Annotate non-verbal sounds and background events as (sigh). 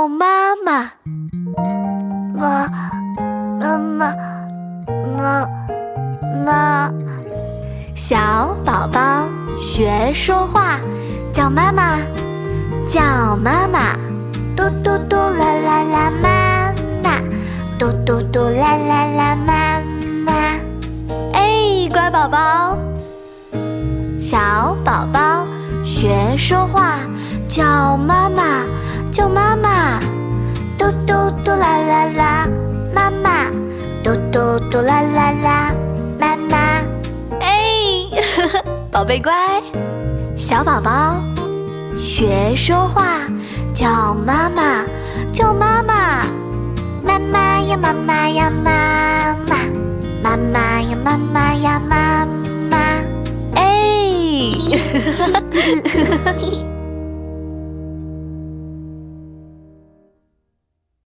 叫妈妈。妈，妈妈，妈妈。小宝宝学说话，叫妈妈，叫妈妈。嘟嘟嘟啦啦啦，妈妈。嘟嘟嘟啦啦啦，妈妈。哎，乖宝宝。小宝宝学说话，叫妈妈，嘟嘟嘟啦啦啦，妈妈。哎，(laughs) 宝贝乖。小宝宝学说话，叫妈妈，叫妈妈。妈妈呀，妈妈呀，妈妈。妈妈呀，妈妈呀，妈妈。哎。(laughs) (laughs)